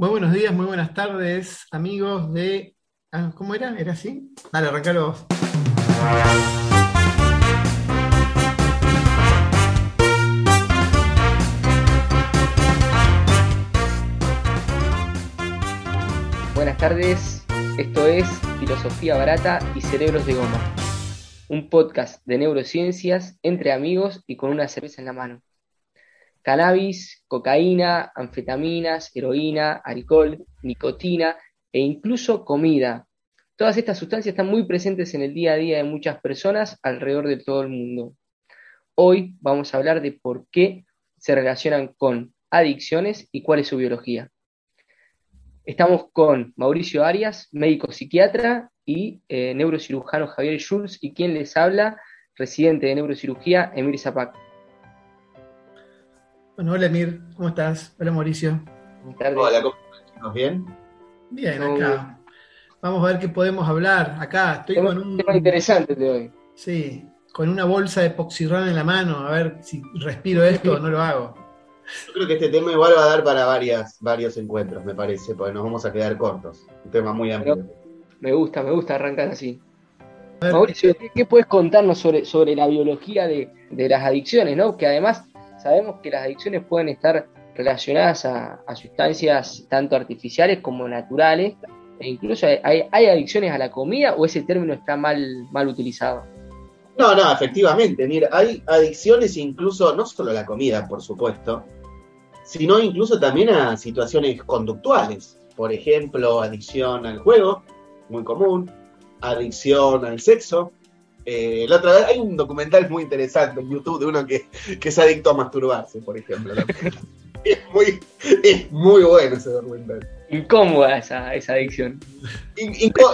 Muy buenos días, muy buenas tardes, amigos de. Ah, ¿Cómo era? ¿Era así? Dale, arrancalo vos. Buenas tardes, esto es Filosofía Barata y Cerebros de Goma, un podcast de neurociencias entre amigos y con una cerveza en la mano. Cannabis, cocaína, anfetaminas, heroína, alcohol, nicotina e incluso comida. Todas estas sustancias están muy presentes en el día a día de muchas personas alrededor de todo el mundo. Hoy vamos a hablar de por qué se relacionan con adicciones y cuál es su biología. Estamos con Mauricio Arias, médico psiquiatra y eh, neurocirujano Javier Schulz y quien les habla, residente de neurocirugía Emir Zapac. Bueno, hola Emir, ¿cómo estás? Hola Mauricio. Hola, ¿cómo estás? ¿Bien? Bien, acá. Vamos a ver qué podemos hablar. Acá estoy con un tema interesante de hoy. Sí, con una bolsa de poxirrán en la mano, a ver si respiro esto o no lo hago. Yo creo que este tema igual va a dar para varias, varios encuentros, me parece, porque nos vamos a quedar cortos. Un tema muy amplio. me gusta, me gusta arrancar así. Mauricio, ¿qué, puedes contarnos sobre, sobre la biología de, de, las adicciones, ¿no? Que además sabemos que las adicciones pueden estar relacionadas a, sustancias tanto artificiales como naturales, e incluso hay, hay, adicciones a la comida o ese término está mal, mal utilizado. No, no, efectivamente, mira, hay adicciones incluso, no solo a la comida, por supuesto, sino incluso también a situaciones conductuales. Por ejemplo, adicción al juego, muy común, adicción al sexo. Eh, la otra vez hay un documental muy interesante en YouTube de uno que, es adicto a masturbarse, por ejemplo. es, muy, es muy bueno ese documental. Incómoda esa, esa adicción.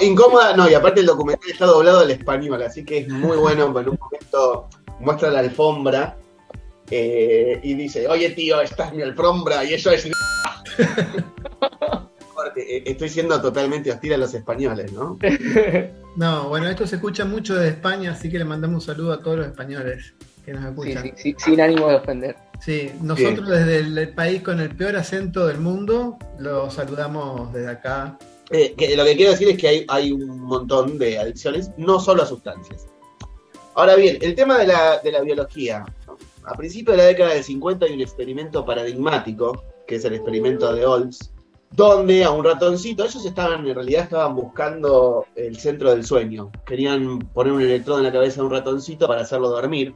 incómoda, no, y aparte el documental está doblado al español, así que es muy bueno. En un momento muestra la alfombra eh, y dice, oye tío, esta es mi alfombra y eso es... Eh, estoy siendo totalmente hostil a los españoles, ¿no? No, bueno, esto se escucha mucho de España, así que le mandamos un saludo a todos los españoles que nos escuchan. sin ánimo de ofender. Sí, nosotros desde el, país con el peor acento del mundo, lo saludamos desde acá. Eh, lo que quiero decir es que hay, hay, un montón de adicciones, no solo a sustancias. Ahora bien, el tema de la, de la biología. A principios de la década del 50 hay un experimento paradigmático, que es el experimento de Olds, donde a un ratoncito, ellos estaban, en realidad estaban buscando el centro del sueño. Querían poner un electrodo en la cabeza de un ratoncito para hacerlo dormir.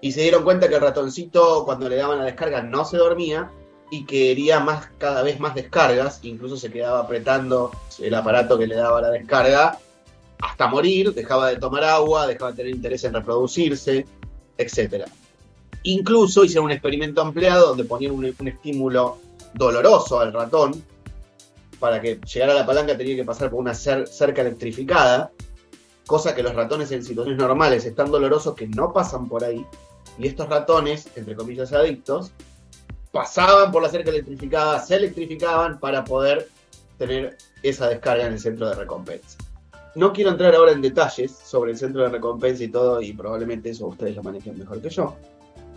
Y se dieron cuenta que el ratoncito, cuando le daban la descarga, no se dormía y quería más, cada vez más descargas. Incluso se quedaba apretando el aparato que le daba la descarga hasta morir, dejaba de tomar agua, dejaba de tener interés en reproducirse, etcétera. Incluso hicieron un experimento ampliado donde ponían un, estímulo doloroso al ratón. Para que llegara a la palanca tenía que pasar por una cerca electrificada, cosa que los ratones en situaciones normales están dolorosos que no pasan por ahí. Y estos ratones, entre comillas adictos, pasaban por la cerca electrificada, se electrificaban para poder tener esa descarga en el centro de recompensa. No quiero entrar ahora en detalles sobre el centro de recompensa y todo, y probablemente eso ustedes lo manejen mejor que yo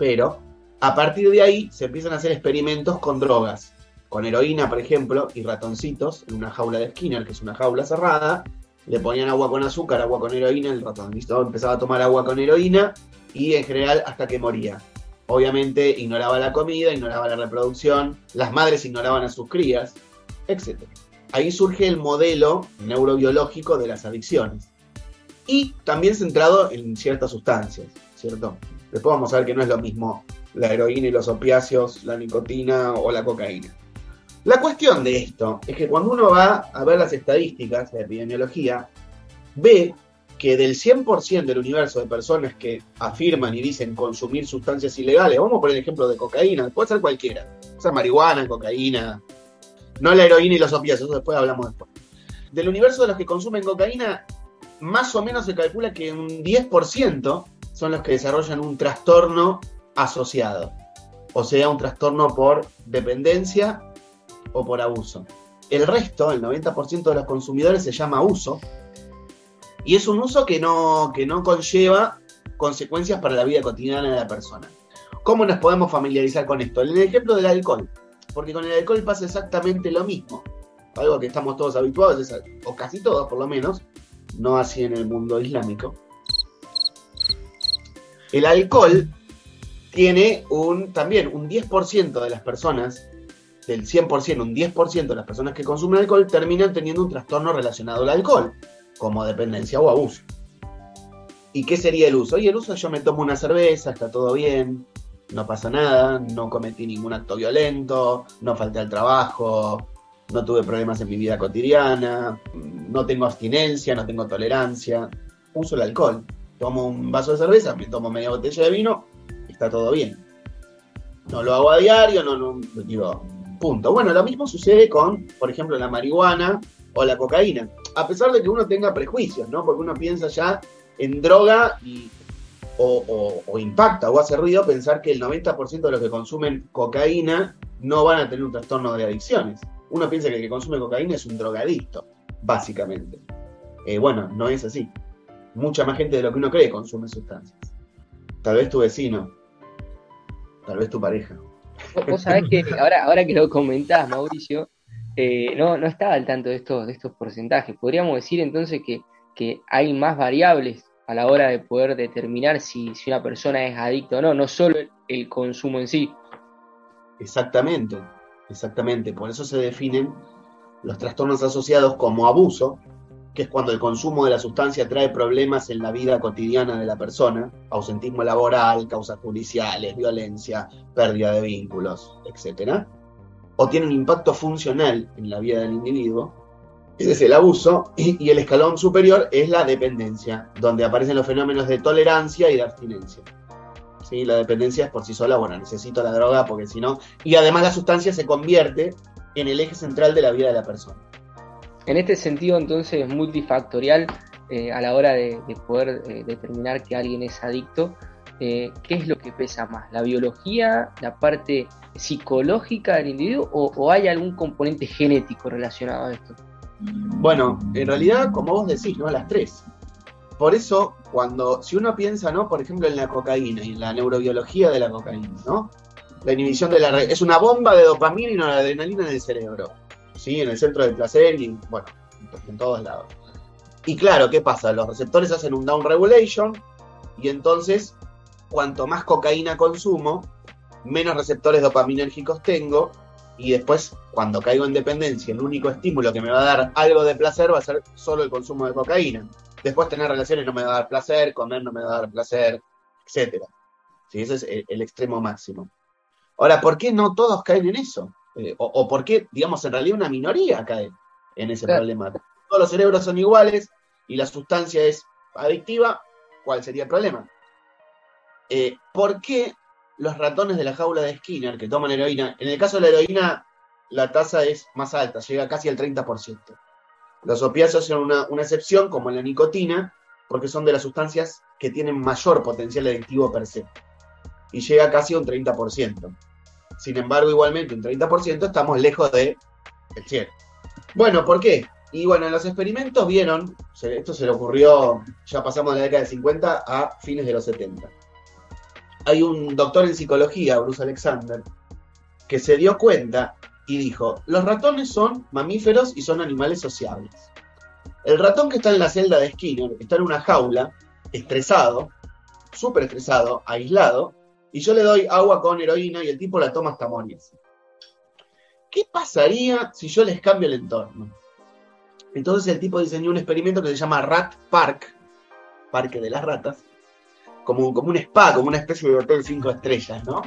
pero a partir de ahí se empiezan a hacer experimentos con drogas, con heroína, por ejemplo, y ratoncitos en una jaula de Skinner, que es una jaula cerrada, le ponían agua con azúcar, agua con heroína, el ratoncito empezaba a tomar agua con heroína y en general hasta que moría. Obviamente ignoraba la comida, ignoraba la reproducción, las madres ignoraban a sus crías, etc. Ahí surge el modelo neurobiológico de las adicciones. Y también centrado en ciertas sustancias, ¿cierto? Después vamos a ver que no es lo mismo la heroína y los opiáceos, la nicotina o la cocaína. La cuestión de esto es que cuando uno va a ver las estadísticas de epidemiología, ve que del 100% del universo de personas que afirman y dicen consumir sustancias ilegales, vamos a poner el ejemplo de cocaína, puede ser cualquiera, o sea, marihuana, cocaína, no la heroína y los opiáceos, eso después hablamos después. Del universo de los que consumen cocaína, más o menos se calcula que un 10% son los que desarrollan un trastorno asociado, o sea, un trastorno por dependencia o por abuso. El resto, el 90% de los consumidores, se llama uso, y es un uso que no, que no conlleva consecuencias para la vida cotidiana de la persona. ¿Cómo nos podemos familiarizar con esto? En el ejemplo del alcohol, porque con el alcohol pasa exactamente lo mismo. algo que estamos todos habituados, o casi todos por lo menos, no así en el mundo islámico. El alcohol tiene un, también un 10% de las personas, del 100%, un 10% de las personas que consumen alcohol terminan teniendo un trastorno relacionado al alcohol, como dependencia o abuso. ¿Y qué sería el uso? Y el uso yo me tomo una cerveza, está todo bien, no pasa nada, no cometí ningún acto violento, no falté al trabajo, no tuve problemas en mi vida cotidiana, no tengo abstinencia, no tengo tolerancia, uso el alcohol. Tomo un vaso de cerveza, me tomo media botella de vino, está todo bien. No lo hago a diario, no, no, digo, punto. Bueno, lo mismo sucede con, por ejemplo, la marihuana o la cocaína. A pesar de que uno tenga prejuicios, ¿no? Porque uno piensa ya en droga y, o, impacta o hace ruido pensar que el 90% de los que consumen cocaína no van a tener un trastorno de adicciones uno piensa que el que consume cocaína es un drogadicto, básicamente. Eh, bueno, no es así. Mucha más gente de lo que uno cree consume sustancias. Tal vez tu vecino, tal vez tu pareja. Vos sabés que ahora, ahora que lo comentás, Mauricio, eh, no, no estaba al tanto de estos, de estos porcentajes. Podríamos decir entonces que, hay más variables a la hora de poder determinar si, si una persona es adicta o no, no solo el consumo en sí. Exactamente. Exactamente, por eso se definen los trastornos asociados como abuso, que es cuando el consumo de la sustancia trae problemas en la vida cotidiana de la persona, ausentismo laboral, causas judiciales, violencia, pérdida de vínculos, etc. O tiene un impacto funcional en la vida del individuo. Ese es el abuso. Y, el escalón superior es la dependencia, donde aparecen los fenómenos de tolerancia y de abstinencia. La dependencia es por sí sola, bueno, necesito la droga porque si no... Y además la sustancia se convierte en el eje central de la vida de la persona. En este sentido, entonces, es multifactorial eh, a la hora de, poder eh, determinar que alguien es adicto. Eh, ¿Qué es lo que pesa más? ¿La biología, la parte psicológica del individuo o, hay algún componente genético relacionado a esto? Bueno, en realidad, como vos decís, ¿no? Las tres. Por eso, cuando, si uno piensa, ¿no? Por ejemplo, en la cocaína y en la neurobiología de la cocaína, ¿no? La inhibición de la es una bomba de dopamina y no adrenalina en el cerebro, ¿sí? En el centro del placer y, bueno, en todos lados. Y claro, ¿qué pasa? Los receptores hacen un down regulation y entonces, cuanto más cocaína consumo, menos receptores dopaminérgicos tengo y después, cuando caigo en dependencia, el único estímulo que me va a dar algo de placer va a ser solo el consumo de cocaína. Después tener relaciones no me va a dar placer, comer no me va a dar placer, etc. Ese es el, extremo máximo. Ahora, ¿por qué no todos caen en eso? Eh, o, por qué, digamos, en realidad una minoría cae en ese problema? Todos los cerebros son iguales y la sustancia es adictiva, ¿cuál sería el problema? Eh, ¿Por qué los ratones de la jaula de Skinner que toman heroína, en el caso de la heroína la tasa es más alta, llega casi al 30%. Los opiáceos son una, excepción, como la nicotina, porque son de las sustancias que tienen mayor potencial adictivo per se. Y llega casi a un 30%. Sin embargo, igualmente, un 30% estamos lejos de el cielo. Bueno, ¿por qué? Y bueno, en los experimentos vieron, esto se le ocurrió, ya pasamos de la década de 50 a fines de los 70. Hay un doctor en psicología, Bruce Alexander, que se dio cuenta y dijo, los ratones son mamíferos y son animales sociables. El ratón que está en la celda de Skinner está en una jaula, estresado, súper estresado, aislado, y yo le doy agua con heroína y el tipo la toma hasta morirse. ¿Qué pasaría si yo les cambio el entorno? Entonces el tipo diseñó un experimento que se llama Rat Park, Parque de las Ratas, como, como un spa, como una especie de hotel cinco estrellas, ¿no?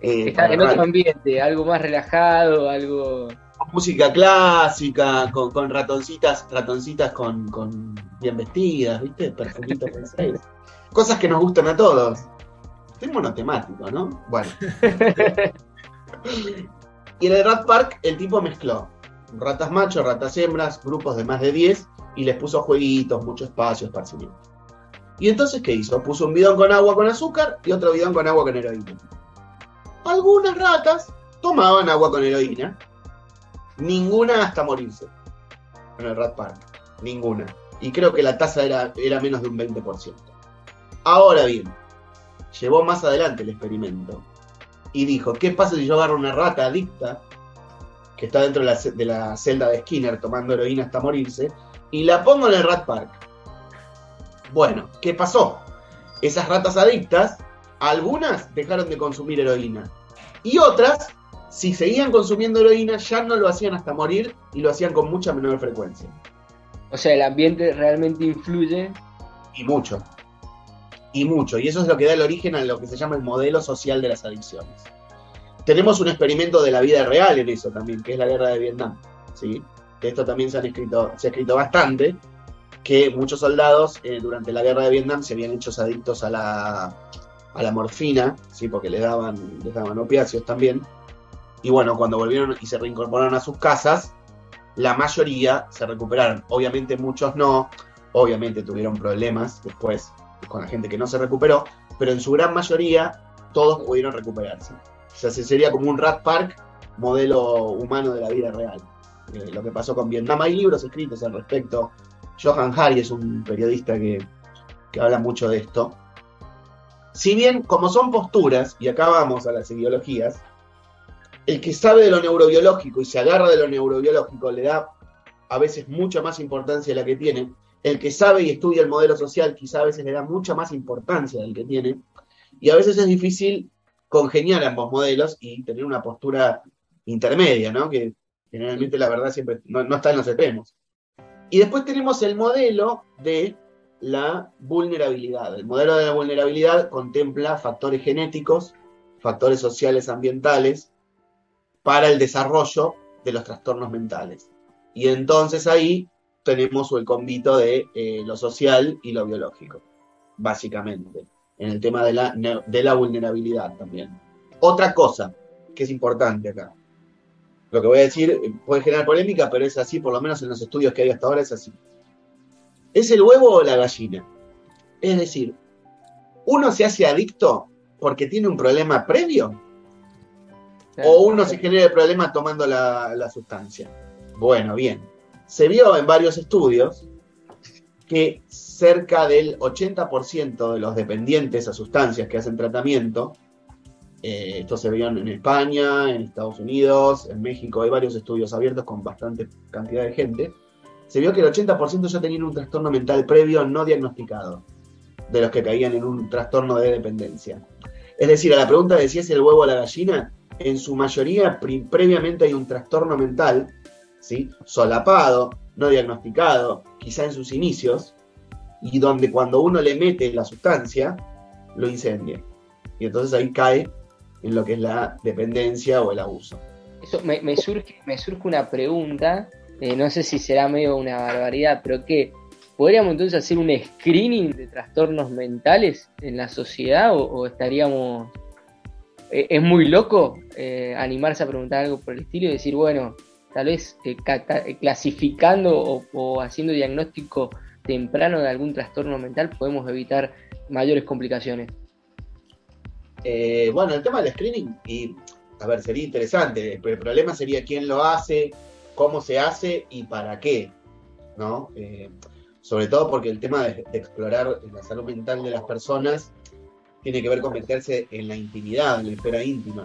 Eh, Está en otro ambiente, algo más relajado, algo. Música clásica, con, ratoncitas, ratoncitas con, bien vestidas, ¿viste? Perfumitos Cosas que nos gustan a todos. Es monotemático, ¿no? Bueno. y en el Rat Park el tipo mezcló ratas machos, ratas hembras, grupos de más de 10 y les puso jueguitos, mucho espacio, esparcimiento. Y entonces, ¿qué hizo? Puso un bidón con agua con azúcar y otro bidón con agua con heroína algunas ratas tomaban agua con heroína. Ninguna hasta morirse. En el Rat Park. Ninguna. Y creo que la tasa era, era menos de un 20%. Ahora bien, llevó más adelante el experimento. Y dijo, ¿qué pasa si yo agarro una rata adicta? que está dentro de la, de la celda de Skinner tomando heroína hasta morirse, y la pongo en el Rat Park. Bueno, ¿qué pasó? Esas ratas adictas, algunas dejaron de consumir heroína. Y otras, si seguían consumiendo heroína, ya no lo hacían hasta morir y lo hacían con mucha menor frecuencia. O sea, el ambiente realmente influye. Y mucho. Y mucho. Y eso es lo que da el origen a lo que se llama el modelo social de las adicciones. Tenemos un experimento de la vida real en eso también, que es la guerra de Vietnam. ¿sí? De esto también se, han escrito, se ha escrito bastante, que muchos soldados eh, durante la guerra de Vietnam se habían hecho adictos a la, a la morfina, ¿sí? porque les daban, les daban opiáceos también. Y bueno, cuando volvieron y se reincorporaron a sus casas, la mayoría se recuperaron. Obviamente muchos no, obviamente tuvieron problemas después con la gente que no se recuperó, pero en su gran mayoría todos pudieron recuperarse. O sea, sería como un Rat Park modelo humano de la vida real. Eh, lo que pasó con Vietnam. Hay libros escritos al respecto. Johan Hari es un periodista que, que habla mucho de esto. Si bien, como son posturas, y acá vamos a las ideologías, el que sabe de lo neurobiológico y se agarra de lo neurobiológico le da a veces mucha más importancia a la que tiene. El que sabe y estudia el modelo social quizá a veces le da mucha más importancia del que tiene. Y a veces es difícil congeniar ambos modelos y tener una postura intermedia, ¿no? Que generalmente la verdad siempre no, está en los extremos. Y después tenemos el modelo de la vulnerabilidad. El modelo de la vulnerabilidad contempla factores genéticos, factores sociales ambientales, para el desarrollo de los trastornos mentales. Y entonces ahí tenemos el convito de eh, lo social y lo biológico, básicamente, en el tema de la, de la vulnerabilidad también. Otra cosa que es importante acá, lo que voy a decir eh, puede generar polémica, pero es así, por lo menos en los estudios que hay hasta ahora es así. ¿Es el huevo o la gallina? Es decir, ¿uno se hace adicto porque tiene un problema previo? ¿O uno se genera el problema tomando la, sustancia? Bueno, bien. Se vio en varios estudios que cerca del 80% de los dependientes a sustancias que hacen tratamiento, eh, esto se vio en España, en Estados Unidos, en México, hay varios estudios abiertos con bastante cantidad de gente, se vio que el 80% ya tenían un trastorno mental previo no diagnosticado, de los que caían en un trastorno de dependencia. Es decir, a la pregunta de si es el huevo o la gallina, en su mayoría previamente hay un trastorno mental, ¿sí? solapado, no diagnosticado, quizá en sus inicios, y donde cuando uno le mete la sustancia, lo incendia. Y entonces ahí cae en lo que es la dependencia o el abuso. Eso me, surge, me surge una pregunta, eh, no sé si será medio una barbaridad, pero que ¿podríamos entonces hacer un screening de trastornos mentales en la sociedad o estaríamos eh, es muy loco eh, animarse a preguntar algo por el estilo y decir, bueno, tal vez eh, clasificando o, haciendo diagnóstico temprano de algún trastorno mental podemos evitar mayores complicaciones. bueno, el tema del screening, y a ver, sería interesante, pero el problema sería quién lo hace, cómo se hace y para qué, ¿no? sobre todo porque el tema de explorar la salud mental de las personas tiene que ver con meterse en la intimidad, en la esfera íntima.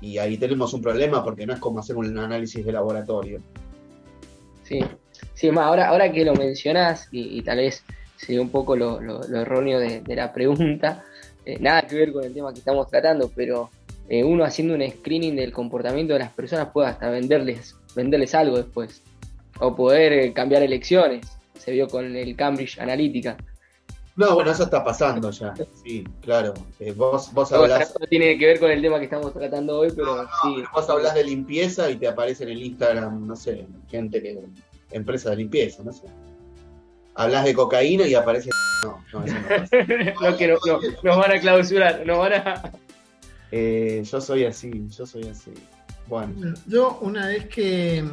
Y ahí tenemos un problema porque no es como hacer un análisis de laboratorio. Sí, sí, más ahora, ahora que lo mencionás, y, tal vez sería un poco lo, erróneo de, la pregunta, eh, nada que ver con el tema que estamos tratando, pero eh, uno haciendo un screening del comportamiento de las personas puede hasta venderles, venderles algo después, o poder eh, cambiar elecciones. Se vio con el Cambridge Analytica. No, bueno, eso está pasando ya. Sí, claro. Eh, vos, vos hablás. No tiene que ver con el tema que estamos tratando hoy, pero sí. Vos hablas de limpieza y te aparece en el Instagram, no sé, gente que. empresa de limpieza, no sé. Hablas de cocaína y aparece. No, no, eso no, no, que no, nos van a clausurar, nos van a. Eh, yo soy así, yo soy así. Bueno. Yo, una vez que,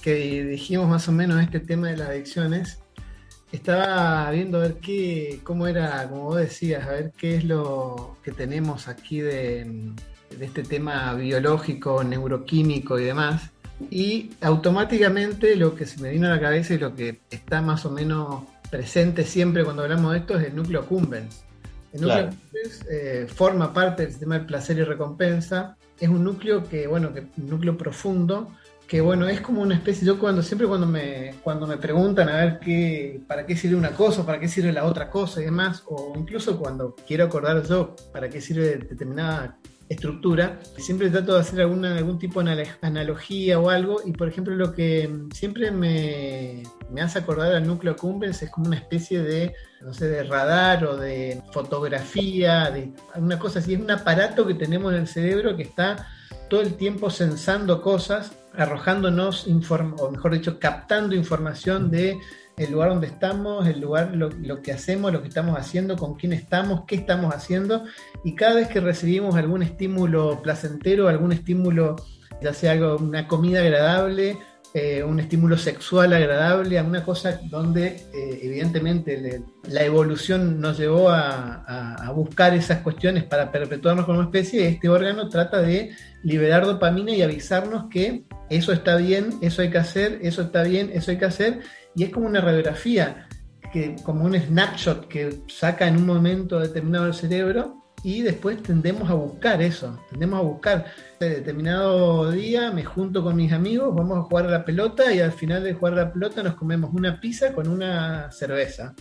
que dijimos más o menos este tema de las adicciones, estaba viendo a ver qué, cómo era, como vos decías, a ver qué es lo que tenemos aquí de, este tema biológico, neuroquímico y demás. Y automáticamente lo que se me vino a la cabeza y lo que está más o menos presente siempre cuando hablamos de esto es el núcleo cumbens. El núcleo accumbens eh, forma parte del sistema de placer y recompensa. Es un núcleo que, bueno, que un núcleo profundo, que bueno, es como una especie, yo cuando siempre cuando me, cuando me preguntan a ver qué, para qué sirve una cosa, para qué sirve la otra cosa y demás, o incluso cuando quiero acordar yo para qué sirve determinada estructura, siempre trato de hacer alguna, algún tipo de analogía o algo, y por ejemplo lo que siempre me, me hace acordar al núcleo Cumbens es como una especie de, no sé, de radar o de fotografía, de una cosa así, es un aparato que tenemos en el cerebro que está todo el tiempo sensando cosas, arrojándonos, o mejor dicho, captando información de el lugar donde estamos, el lugar, lo, que hacemos, lo que estamos haciendo, con quién estamos, qué estamos haciendo. Y cada vez que recibimos algún estímulo placentero, algún estímulo, ya sea algo, una comida agradable, eh, un estímulo sexual agradable, alguna cosa donde eh, evidentemente la evolución nos llevó a, a, buscar esas cuestiones para perpetuarnos como especie, este órgano trata de liberar dopamina y avisarnos que eso está bien, eso hay que hacer, eso está bien, eso hay que hacer, y es como una radiografía, que, como un snapshot que saca en un momento determinado el cerebro y después tendemos a buscar eso, tendemos a buscar determinado día, me junto con mis amigos, vamos a jugar a la pelota y al final de jugar a la pelota nos comemos una pizza con una cerveza.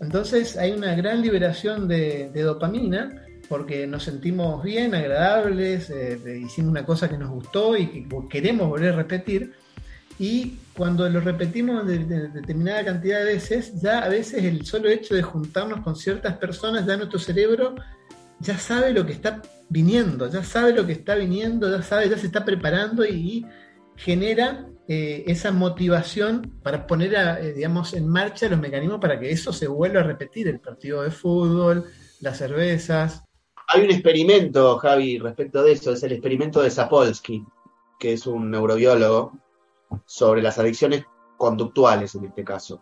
Entonces hay una gran liberación de, dopamina porque nos sentimos bien, agradables, eh, hicimos una cosa que nos gustó y que queremos volver a repetir y cuando lo repetimos de, determinada cantidad de veces, ya a veces el solo hecho de juntarnos con ciertas personas, ya nuestro cerebro ya sabe lo que está viniendo, ya sabe lo que está viniendo, ya sabe, ya se está preparando y, genera eh, esa motivación para poner, eh, digamos, en marcha los mecanismos para que eso se vuelva a repetir, el partido de fútbol, las cervezas. Hay un experimento, Javi, respecto de eso, es el experimento de Sapolsky, que es un neurobiólogo, sobre las adicciones conductuales en este caso.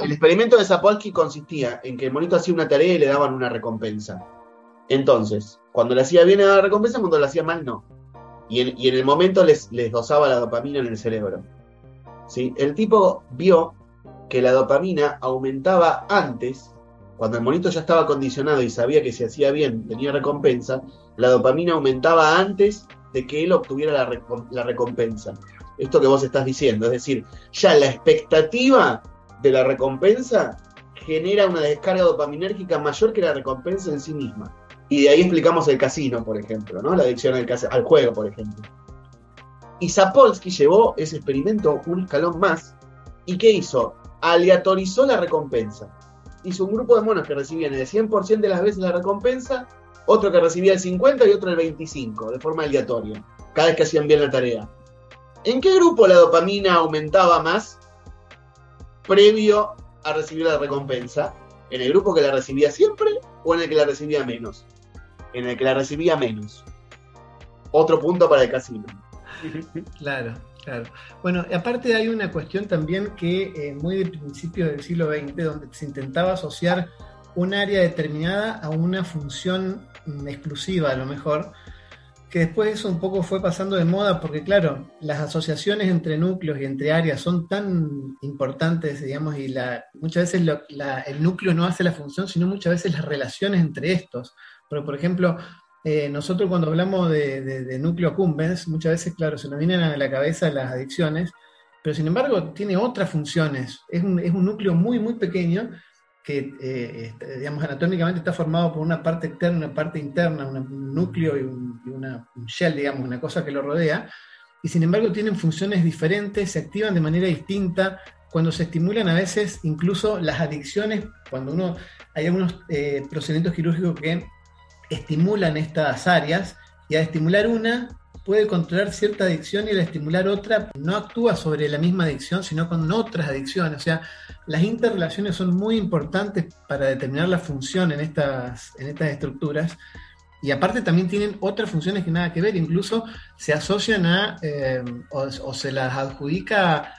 El experimento de Sapolsky consistía en que el monito hacía una tarea y le daban una recompensa. Entonces, cuando le hacía bien le daba recompensa, cuando le hacía mal no. Y en, el momento les, les, dosaba la dopamina en el cerebro. ¿Sí? El tipo vio que la dopamina aumentaba antes, cuando el monito ya estaba condicionado y sabía que si hacía bien tenía recompensa, la dopamina aumentaba antes de que él obtuviera la recompensa esto que vos estás diciendo. Es decir, ya la expectativa de la recompensa genera una descarga dopaminérgica mayor que la recompensa en sí misma. Y de ahí explicamos el casino, por ejemplo, ¿no? La adicción al, al juego, por ejemplo. Y Sapolsky llevó ese experimento un escalón más. ¿Y qué hizo? Aleatorizó la recompensa. Hizo un grupo de monos que recibían el 100% de las veces la recompensa, otro que recibía el 50% y otro el 25%, de forma aleatoria, cada vez que hacían bien la tarea. ¿En qué grupo la dopamina aumentaba más previo a recibir la recompensa? ¿En el grupo que la recibía siempre o en el que la recibía menos? En el que la recibía menos. Otro punto para el casino. Claro, claro. Bueno, aparte hay una cuestión también que eh, muy de principios del siglo XX, donde se intentaba asociar un área determinada a una función mm, exclusiva, a lo mejor, que después eso un poco fue pasando de moda, porque claro, las asociaciones entre núcleos y entre áreas son tan importantes, digamos, y la, muchas veces el núcleo no hace la función, sino muchas veces las relaciones entre estos. Pero, por ejemplo, eh, nosotros cuando hablamos de, núcleo cumbens, muchas veces, claro, se nos vienen a la cabeza las adicciones, pero sin embargo tiene otras funciones. Es un, es un núcleo muy, muy pequeño que eh, este, digamos, anatómicamente está formado por una parte externa, una parte interna, un núcleo y, una shell, digamos, una cosa que lo rodea, y sin embargo tienen funciones diferentes, se activan de manera distinta, cuando se estimulan a veces incluso las adicciones, cuando uno, hay algunos eh, procedimientos quirúrgicos que estimulan estas áreas, y al estimular una, puede controlar cierta adicción y al estimular otra no actúa sobre la misma adicción, sino con otras adicciones. O sea, las interrelaciones son muy importantes para determinar la función en estas, en estas estructuras. Y aparte también tienen otras funciones que nada que ver, incluso se asocian a eh, o, se las adjudica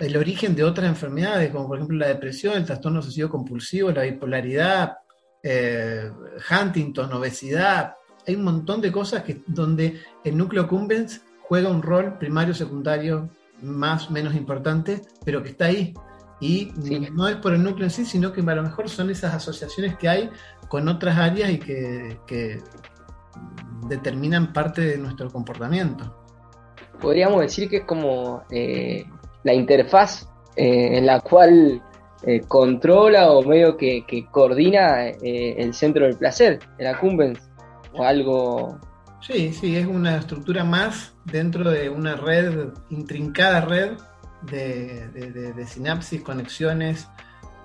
el origen de otras enfermedades, como por ejemplo la depresión, el trastorno obsesivo compulsivo, la bipolaridad, eh, Huntington, obesidad, hay un montón de cosas que, donde el núcleo cumbens juega un rol primario, secundario, más menos importante, pero que está ahí. Y no es por el núcleo en sí, sino que a lo mejor son esas asociaciones que hay con otras áreas y que, determinan parte de nuestro comportamiento. Podríamos decir que es como eh, la interfaz eh, en la cual eh, controla o medio que, coordina el centro del placer, el accumbens, o algo Sí, sí, es una estructura más dentro de una red, intrincada red de, sinapsis, conexiones.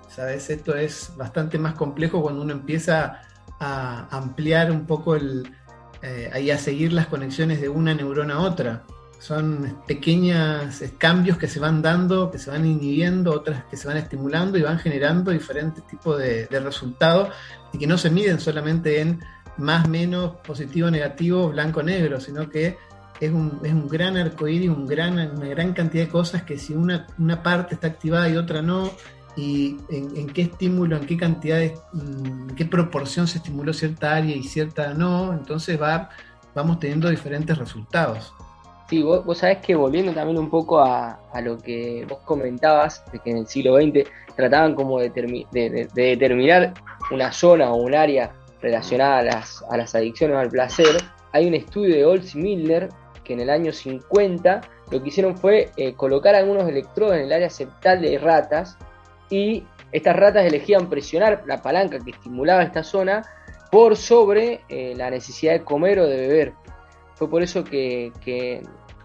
Sabes, esto es bastante más complejo cuando uno empieza a ampliar un poco el, eh, ahí a seguir las conexiones de una neurona a otra. Son pequeños cambios que se van dando, que se van inhibiendo, otras que se van estimulando y van generando diferentes tipos de, de resultados y que no se miden solamente en más menos positivo negativo blanco negro sino que es un, es un gran arcoíris un gran, una gran cantidad de cosas que si una, una parte está activada y otra no y en, qué estímulo, en qué cantidad, en qué proporción se estimuló cierta área y cierta no, entonces va, vamos teniendo diferentes resultados. Sí, vos, vos sabés que volviendo también un poco a, a, lo que vos comentabas, de que en el siglo XX trataban como de, de, de determinar una zona o un área relacionada a las, a las adicciones al placer, hay un estudio de Olds y Miller que en el año 50 lo que hicieron fue eh, colocar algunos electrodos en el área septal de ratas y estas ratas elegían presionar la palanca que estimulaba esta zona por sobre eh, la necesidad de comer o de beber. Fue por eso que,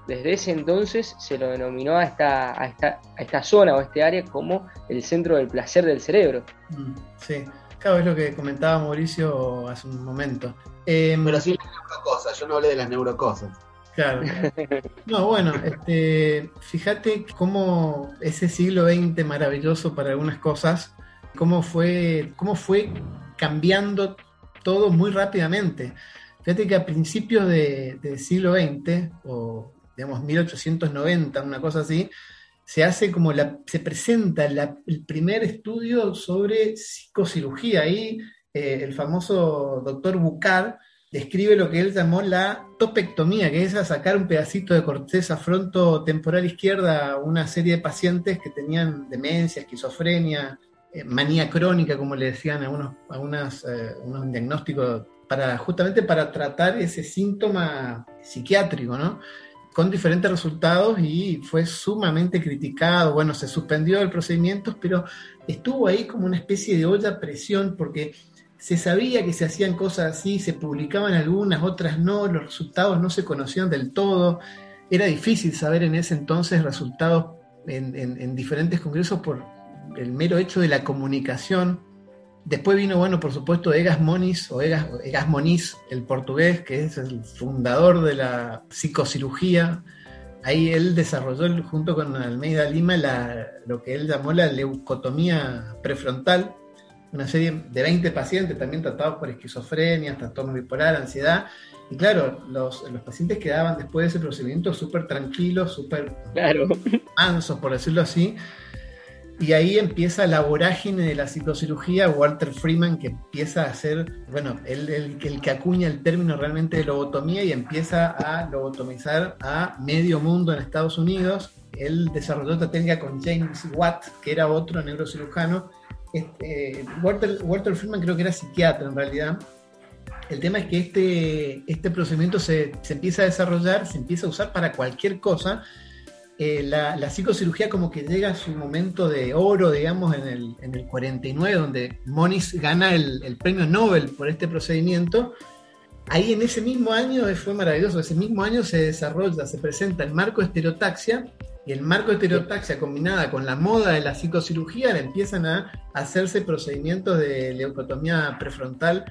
desde ese entonces se lo denominó a esta, a esta, a esta zona o este área como el centro del placer del cerebro. Mm, sí. Claro, es lo que comentaba Mauricio hace un momento. Em, Pero sí las neurocosas, yo no hablé de las neurocosas. Claro. No, bueno, este, fíjate cómo ese siglo XX maravilloso para algunas cosas, cómo fue, cómo fue cambiando todo muy rápidamente. Fíjate que a principios del siglo XX, o digamos 1890, una cosa así, se hace como la, se presenta el primer estudio sobre psicocirugía. Ahí eh, el famoso doctor Bucar describe lo que él llamó la topectomía, que es sacar un pedacito de corteza frontotemporal izquierda a una serie de pacientes que tenían demencia, esquizofrenia, eh, manía crónica, como le decían a unos, a eh, unos diagnósticos, para, justamente para tratar ese síntoma psiquiátrico, ¿no? Con diferentes resultados y fue sumamente criticado. Bueno, se suspendió el procedimiento, pero estuvo ahí como una especie de olla a presión porque se sabía que se hacían cosas así, se publicaban algunas, otras no, los resultados no se conocían del todo. Era difícil saber en ese entonces resultados en, en diferentes congresos por el mero hecho de la comunicación Después vino, bueno, por supuesto, Egas Moniz o Egas, Egas Moniz, el portugués, que es el fundador de la psicocirugía. Ahí él desarrolló, junto con Almeida Lima, lo que él llamó la leucotomía prefrontal, una serie de 20 pacientes también tratados por esquizofrenia, trastorno bipolar, ansiedad. Y claro, los, los pacientes quedaban después de ese procedimiento súper tranquilos, súper claro. mansos, por decirlo así y ahí empieza la vorágine de la psicocirugía, Walter Freeman que empieza a hacer, bueno, el, el, que acuña el término realmente de lobotomía y empieza a lobotomizar a medio mundo en Estados Unidos. Él desarrolló esta técnica con James Watt, que era otro neurocirujano. Este, Walter, Walter Freeman creo que era psiquiatra en realidad. El tema es que este, este procedimiento se, se empieza a desarrollar, se empieza a usar para cualquier cosa eh, la, psicocirugía como que llega a su momento de oro, digamos, en el, en el 49, donde Moniz gana el, premio Nobel por este procedimiento. Ahí en ese mismo año, fue maravilloso, ese mismo año se desarrolla, se presenta el marco estereotaxia, y el marco estereotaxia combinada con la moda de la psicocirugía, le empiezan a hacerse procedimientos de leucotomía prefrontal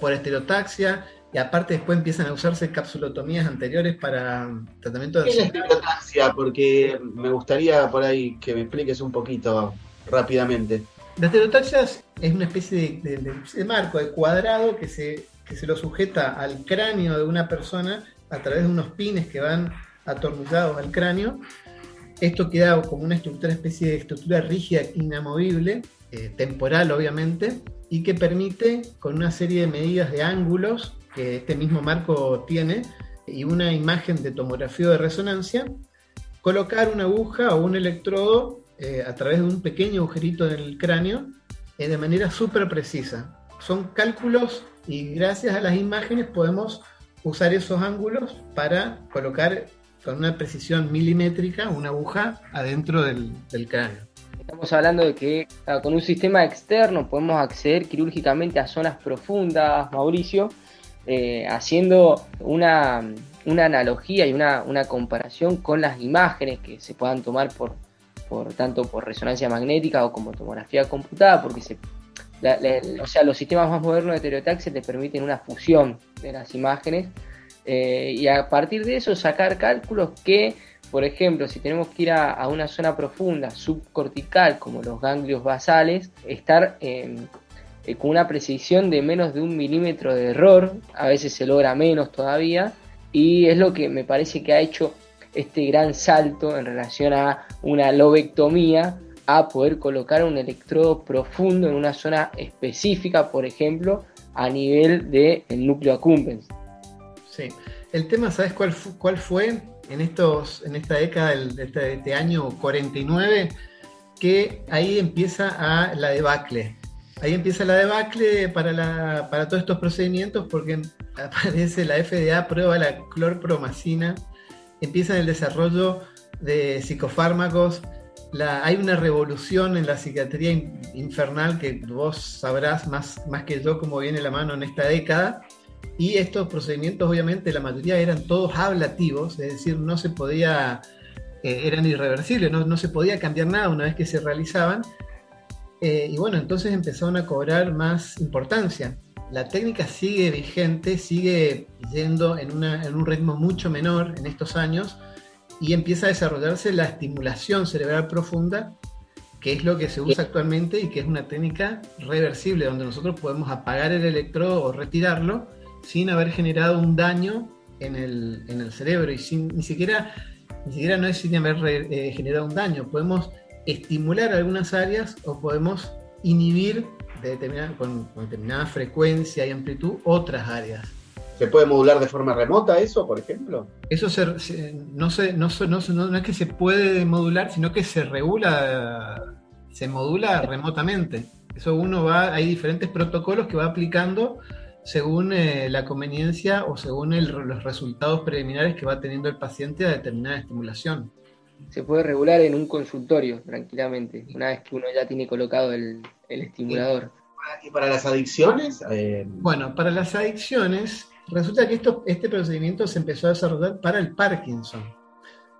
por estereotaxia, y aparte después empiezan a usarse capsulotomías anteriores para tratamiento de... ¿Qué es la? Porque me gustaría por ahí que me expliques un poquito rápidamente. La estereotaxia es una especie de, marco, de cuadrado que se, que se lo sujeta al cráneo de una persona a través de unos pines que van atornillados al cráneo. Esto queda como una estructura, especie de estructura rígida, inamovible, eh, temporal obviamente, y que permite, con una serie de medidas de ángulos, que este mismo marco tiene y una imagen de tomografía de resonancia, colocar una aguja o un electrodo eh, a través de un pequeño agujerito en el cráneo eh, de manera súper precisa. Son cálculos y gracias a las imágenes podemos usar esos ángulos para colocar con una precisión milimétrica una aguja adentro del, cráneo. Estamos hablando de que ah, con un sistema externo podemos acceder quirúrgicamente a zonas profundas, Mauricio, eh, haciendo una, analogía y una, comparación con las imágenes que se puedan tomar por, por tanto por resonancia magnética o como tomografía computada, porque o sea, los sistemas más modernos de estereotaxia te permiten una fusión de las imágenes eh, y a partir de eso sacar cálculos que, por ejemplo, si tenemos que ir a, una zona profunda, subcortical, como los ganglios basales, estar eh, con una precisión de menos de un milímetro de error, a veces se logra menos todavía, y es lo que me parece que ha hecho este gran salto en relación a una lobectomía, a poder colocar un electrodo profundo en una zona específica, por ejemplo, a nivel del núcleo accumbens. Sí. El tema, ¿sabes cuál, cuál fue en, estos, en esta década de este, este, año 49? Que ahí empieza a la debacle. Ahí empieza la debacle para, la, para todos estos procedimientos porque aparece la FDA, prueba la clorpromacina, empieza el desarrollo de psicofármacos, la, hay una revolución en la psiquiatría infernal que vos sabrás más, más que yo cómo viene la mano en esta década, y estos procedimientos, obviamente, la mayoría eran todos ablativos, es decir, no se podía, eh, eran irreversibles, no, se podía cambiar nada una vez que se realizaban. Eh, y bueno, entonces empezaron a cobrar más importancia. La técnica sigue vigente, sigue yendo en, en un ritmo mucho menor en estos años y empieza a desarrollarse la estimulación cerebral profunda, que es lo que se usa actualmente y que es una técnica reversible, donde nosotros podemos apagar el electrodo o retirarlo sin haber generado un daño en el, cerebro y sin, ni siquiera ni siquiera no es sin haber eh, generado un daño. Podemos estimular algunas áreas o podemos inhibir con, determinada frecuencia y amplitud otras áreas. ¿Se puede modular de forma remota eso, por ejemplo? Eso no, se, no, no, es que se puede modular, sino que se regula, se modula remotamente. Eso uno va, hay diferentes protocolos que va aplicando según eh, la conveniencia o según los resultados preliminares que va teniendo el paciente a determinada estimulación. Se puede regular en un consultorio tranquilamente, una vez que uno ya tiene colocado el, estimulador. ¿Y para las adicciones? Eh, bueno, para las adicciones, resulta que esto, este procedimiento se empezó a desarrollar para el Parkinson.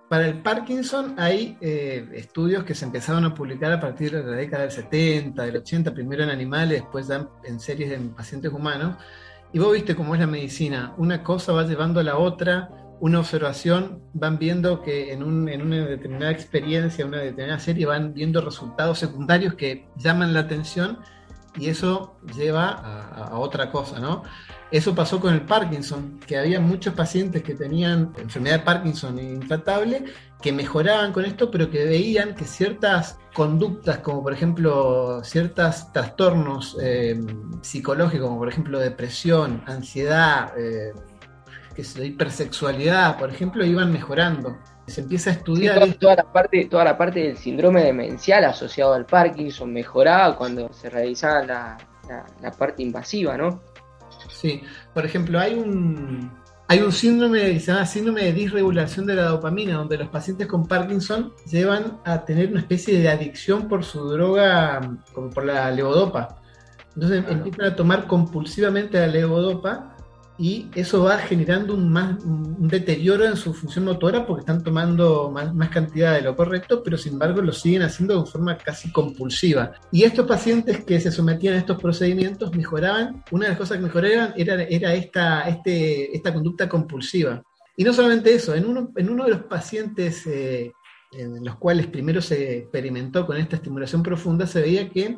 Para el Parkinson hay eh, estudios que se empezaron a publicar a partir de la década del 70, del 80, primero en animales, después en series de pacientes humanos. Y vos viste cómo es la medicina, una cosa va llevando a la otra, una observación, van viendo que en, una determinada experiencia, una determinada serie, van viendo resultados secundarios que llaman la atención y eso lleva a, a otra cosa, ¿no? Eso pasó con el Parkinson, que había muchos pacientes que tenían enfermedad de Parkinson intratable, que mejoraban con esto, pero que veían que ciertas conductas, como por ejemplo ciertos trastornos eh, psicológicos, como por ejemplo depresión, ansiedad, eh, que hipersexualidad, por ejemplo, iban mejorando. Se empieza a estudiar. toda, la parte, toda la parte del síndrome demencial asociado al Parkinson mejoraba cuando se realizaba la parte invasiva, ¿no? Sí, por ejemplo, hay un, hay un síndrome que se llama síndrome de disregulación de la dopamina, donde los pacientes con Parkinson llevan a tener una especie de adicción por su droga, como por la levodopa. Entonces empiezan a tomar compulsivamente la levodopa y eso va generando un, más, deterioro en su función motora porque están tomando más, cantidad de lo correcto, pero sin embargo lo siguen haciendo de forma casi compulsiva. Y estos pacientes que se sometían a estos procedimientos mejoraban, una de las cosas que mejoraban era, este, esta conducta compulsiva. Y no solamente eso, en uno, en uno de los pacientes eh, en los cuales primero se experimentó con esta estimulación profunda, se veía que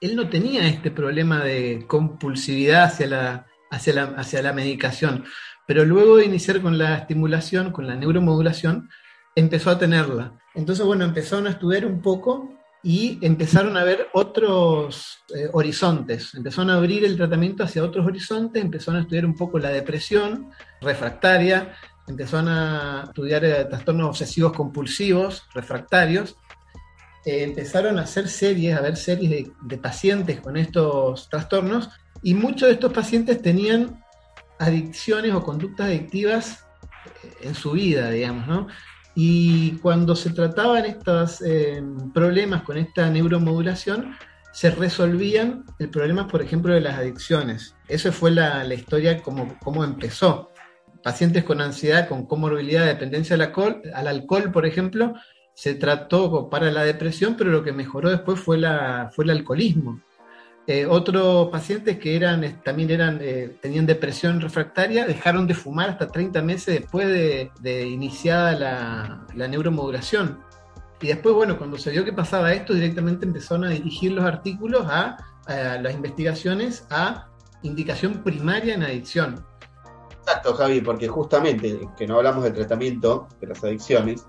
él no tenía este problema de compulsividad hacia la hacia la, hacia la medicación. Pero luego de iniciar con la estimulación, con la neuromodulación, empezó a tenerla. Entonces, bueno, empezaron a estudiar un poco y empezaron a ver otros eh, horizontes, empezaron a abrir el tratamiento hacia otros horizontes, empezaron a estudiar un poco la depresión refractaria, empezaron a estudiar eh, trastornos obsesivos compulsivos refractarios eh, empezaron a hacer series, a ver series de, pacientes con estos trastornos, y muchos de estos pacientes tenían adicciones o conductas adictivas eh, en su vida, digamos, ¿no? Y cuando se trataban estos eh, problemas con esta neuromodulación, se resolvían el problema, por ejemplo, de las adicciones. Esa fue la, historia como, empezó. Pacientes con ansiedad, con comorbilidad de dependencia al alcohol, al alcohol, por ejemplo, se trató para la depresión, pero lo que mejoró después fue, la, fue el alcoholismo. Eh, otros pacientes que eran, también eran, eh, tenían depresión refractaria dejaron de fumar hasta 30 meses después de, iniciada la, la, neuromodulación. Y después, bueno, cuando se vio que pasaba esto, directamente empezaron a dirigir los artículos a, a las investigaciones a indicación primaria en adicción. Exacto, Javi, porque justamente que no hablamos del tratamiento de las adicciones,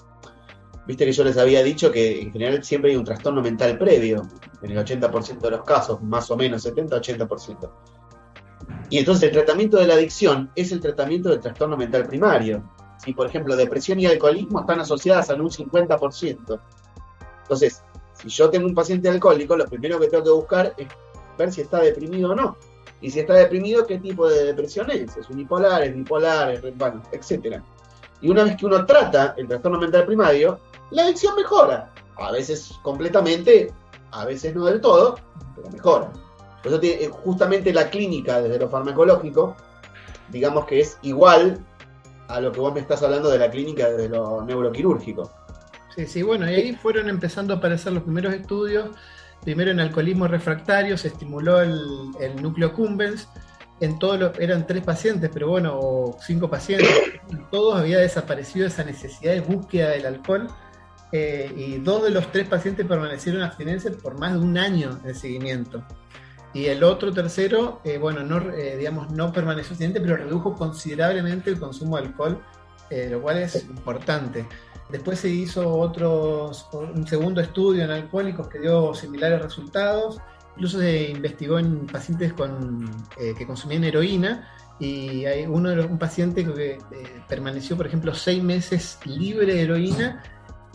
Viste que yo les había dicho que en general siempre hay un trastorno mental previo, en el 80% de los casos, más o menos, 70-80%. Y entonces el tratamiento de la adicción es el tratamiento del trastorno mental primario. Si, por ejemplo, depresión y alcoholismo están asociadas en un 50%. Entonces, si yo tengo un paciente alcohólico, lo primero que tengo que buscar es ver si está deprimido o no. Y si está deprimido, ¿qué tipo de depresión es? ¿Es unipolar, es bipolar, es, bueno, etcétera? Y una vez que uno trata el trastorno mental primario, la adicción mejora. A veces completamente, a veces no del todo, pero mejora. Por eso tiene, eh, justamente la clínica desde lo farmacológico, digamos que es igual a lo que vos me estás hablando de la clínica desde lo neuroquirúrgico. Sí, sí, bueno, y ahí fueron empezando a aparecer los primeros estudios. Primero en alcoholismo refractario se estimuló el, núcleo Cumbens. En todos eran tres pacientes, pero bueno, o cinco pacientes. En todos había desaparecido esa necesidad de búsqueda del alcohol eh, y dos de los tres pacientes permanecieron abstinentes por más de un año de seguimiento. Y el otro tercero, eh, bueno, no, eh, digamos, no permaneció abstinente, pero redujo considerablemente el consumo de alcohol, lo cual es importante. Después se hizo otros, un segundo estudio en alcohólicos que dio similares resultados. Incluso se investigó en pacientes con, que consumían heroína y hay uno de un paciente que permaneció, por ejemplo, seis meses libre de heroína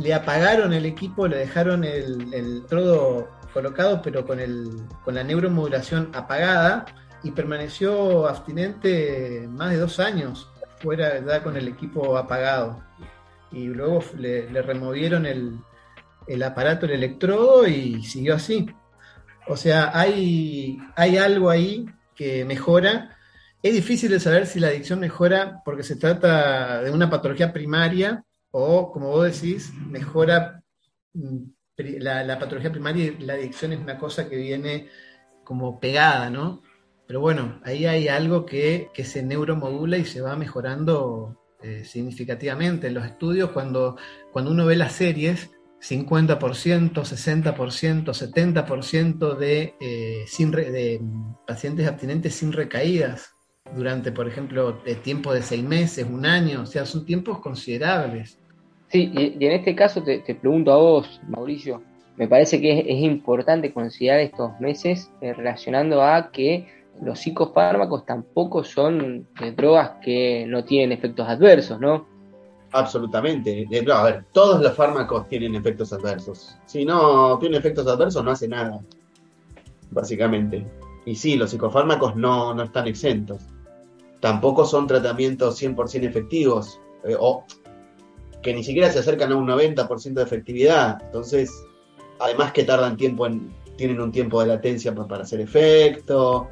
le apagaron el equipo, le dejaron el, el trodo colocado, pero con, el, con la neuromodulación apagada, y permaneció abstinente más de dos años, fuera ya con el equipo apagado. Y luego le, removieron el, el, aparato, el electrodo, y siguió así. O sea, hay, hay algo ahí que mejora. Es difícil de saber si la adicción mejora porque se trata de una patología primaria o, como vos decís, mejora mm, la, patología primaria y la adicción es una cosa que viene como pegada, ¿no? Pero bueno, ahí hay algo que, se neuromodula y se va mejorando eh, significativamente. En los estudios, cuando, cuando uno ve las series, 50%, 60%, 70% de, eh, sin de pacientes abstinentes sin recaídas durante, por ejemplo, el tiempo de seis meses, un año, o sea, son tiempos considerables. Sí, y, en este caso te, pregunto a vos, Mauricio, me parece que es, importante considerar estos meses eh, relacionando a que los psicofármacos tampoco son eh, drogas que no tienen efectos adversos, ¿no? Absolutamente. Eh, a ver, todos los fármacos tienen efectos adversos. Si no tienen efectos adversos, no hace nada, básicamente. Y sí, los psicofármacos no, no están exentos. Tampoco son tratamientos 100% efectivos. o que ni siquiera se acercan a un 90% de efectividad. Entonces, además que tardan tiempo en, tienen un tiempo de latencia para, hacer efecto,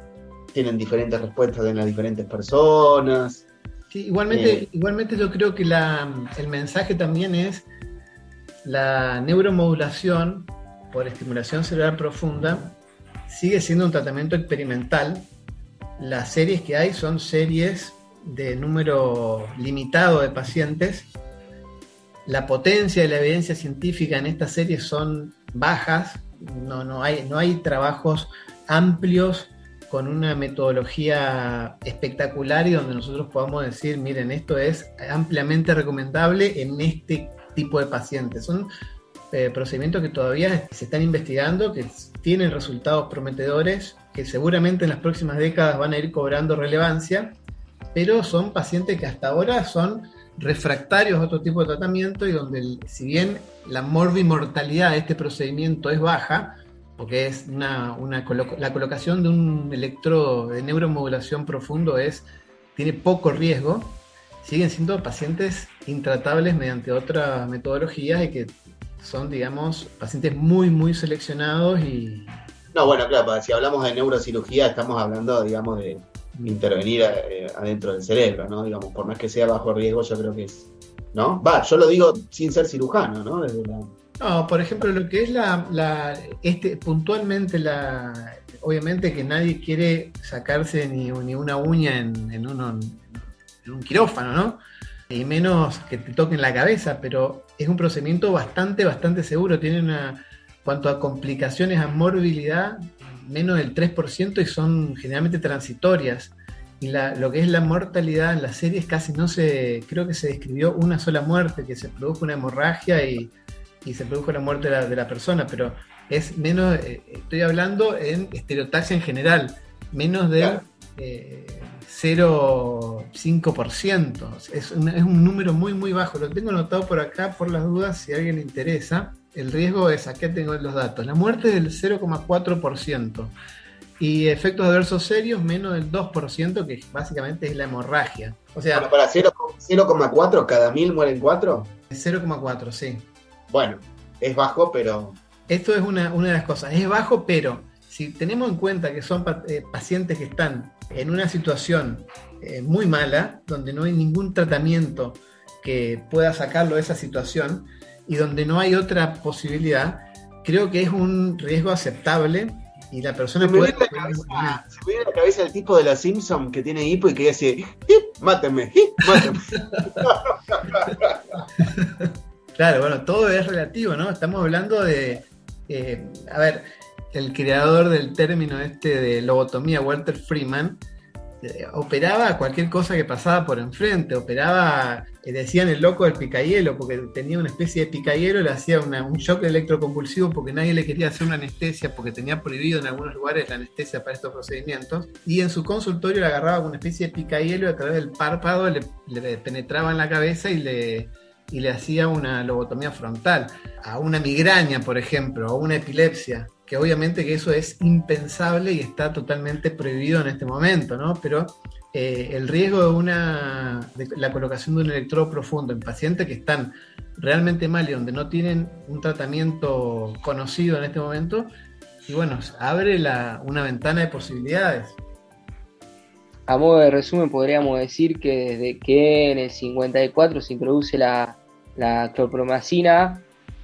tienen diferentes respuestas en las diferentes personas. igualmente, eh, igualmente yo creo que el mensaje también es la neuromodulación por estimulación cerebral profunda sigue siendo un tratamiento experimental. Las series que hay son series de número limitado de pacientes la potencia de la evidencia científica en esta serie son bajas, no, no, hay, no hay trabajos amplios con una metodología espectacular y donde nosotros podamos decir, miren, esto es ampliamente recomendable en este tipo de pacientes. Son eh, procedimientos que todavía se están investigando, que tienen resultados prometedores, que seguramente en las próximas décadas van a ir cobrando relevancia, pero son pacientes que hasta ahora son refractarios a otro tipo de tratamiento y donde si bien la morbimortalidad de este procedimiento es baja, porque es una, la colocación de un electrodo de neuromodulación profundo es, tiene poco riesgo, siguen siendo pacientes intratables mediante otras metodologías y que son, digamos, pacientes muy, muy seleccionados y... No, bueno, claro, si hablamos de neurocirugía estamos hablando, digamos, de intervenir eh, adentro del cerebro, ¿no? Digamos, por más que sea bajo riesgo, yo creo que es, ¿no? Va, yo lo digo sin ser cirujano, ¿no? No, por ejemplo, lo que es la, este, puntualmente la, obviamente que nadie quiere sacarse ni, ni una uña en, en, un quirófano, ¿no? Y menos que te toquen la cabeza, pero es un procedimiento bastante, bastante seguro. Tiene una, cuanto a complicaciones, a morbilidad, menos del 3% y son generalmente transitorias. Y la, lo que es la mortalidad en las series casi no se, creo que se describió una sola muerte, que se produjo una hemorragia y, y se produjo la muerte de la, persona, pero es menos, eh, estoy hablando en estereotaxia en general, menos del 0,5%. Eh, es, un, es un número muy, muy bajo. Lo tengo anotado por acá por las dudas si a alguien le interesa. El riesgo es, aquí tengo los datos, la muerte es del 0,4% y efectos adversos serios menos del 2%, que básicamente es la hemorragia. O sea, para 0,4 cada mil mueren 4. 0,4, sí. Bueno, es bajo, pero... Esto es una, de las cosas, es bajo, pero si tenemos en cuenta que son eh, pacientes que están en una situación eh, muy mala, donde no hay ningún tratamiento que pueda sacarlo de esa situación y donde no hay otra posibilidad, creo que es un riesgo aceptable y la persona se puede... La se me viene la cabeza el tipo de la Simpson que tiene hipo y que dice, hip, mátenme, hip, mátenme. Claro, bueno, todo es relativo, ¿no? Estamos hablando de, eh, a ver, el creador del término este de lobotomía, Walter Freeman, operaba cualquier cosa que pasaba por enfrente, operaba, eh, decían el loco del picayelo, porque tenía una especie de picayelo, le hacía un shock electroconvulsivo porque nadie le quería hacer una anestesia, porque tenía prohibido en algunos lugares la anestesia para estos procedimientos, y en su consultorio le agarraba una especie de picayelo y a través del párpado le penetraba en la cabeza y le y le hacía una lobotomía frontal. A una migraña, por ejemplo, o una epilepsia, que obviamente que eso es impensable y está totalmente prohibido en este momento, ¿no? Pero eh, el riesgo de, una, la colocación de un electrodo profundo en pacientes que están realmente mal y donde no tienen un tratamiento conocido en este momento, y bueno, abre una ventana de posibilidades. A modo de resumen, podríamos decir que desde que en el 54 se introduce la, la clorpromacina,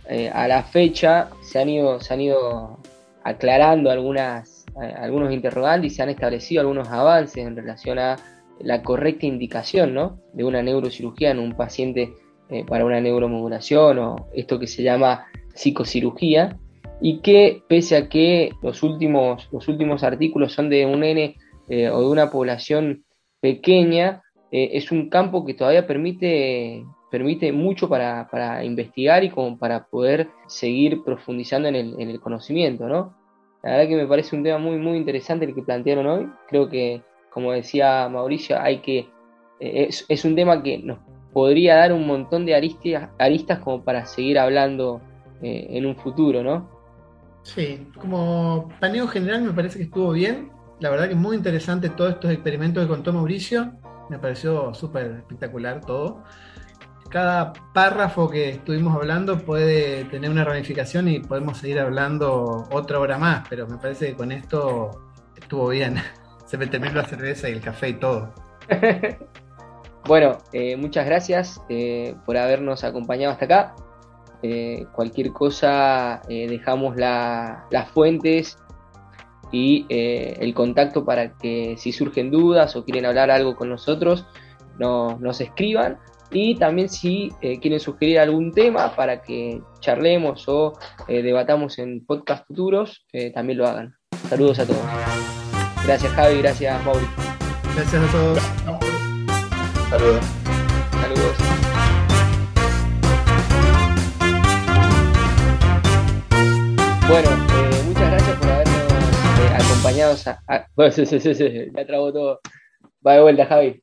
eh, a la fecha se han ido, se han ido aclarando algunas, eh, algunos interrogantes y se han establecido algunos avances en relación a la correcta indicación ¿no? de una neurocirugía en un paciente eh, para una neuromodulación o esto que se llama psicocirugía y que pese a que los últimos, los últimos artículos son de un N o de una población pequeña, es un campo que todavía permite permite mucho para, investigar y como para poder seguir profundizando en el, conocimiento, ¿no? La verdad que me parece un tema muy, muy interesante el que plantearon hoy. Creo que, como decía Mauricio, hay que eh, es, un tema que nos podría dar un montón de aristas, aristas como para seguir hablando eh, en un futuro, ¿no? Sí, como paneo general me parece que estuvo bien. La verdad que es muy interesante todos estos experimentos que contó Mauricio. Me pareció súper espectacular todo cada párrafo que estuvimos hablando puede tener una ramificación y podemos seguir hablando otra hora más, pero me parece que con esto estuvo bien. Se me terminó la cerveza y el café y todo. bueno, eh, muchas gracias eh, por habernos acompañado hasta acá. Eh, cualquier cosa dejamos las fuentes y el contacto para que si surgen dudas o quieren hablar algo con nosotros, nos escriban y también si eh, quieren sugerir algún tema para que charlemos o eh, debatamos en podcast futuros, eh, también lo hagan. Saludos a todos. Gracias Javi, gracias Mauri. Gracias a todos. Saludos. Saludos. Bueno, muchas gracias por habernos acompañado. A, bueno, sí, sí, sí, ya trabó todo. Va de vuelta, Javi.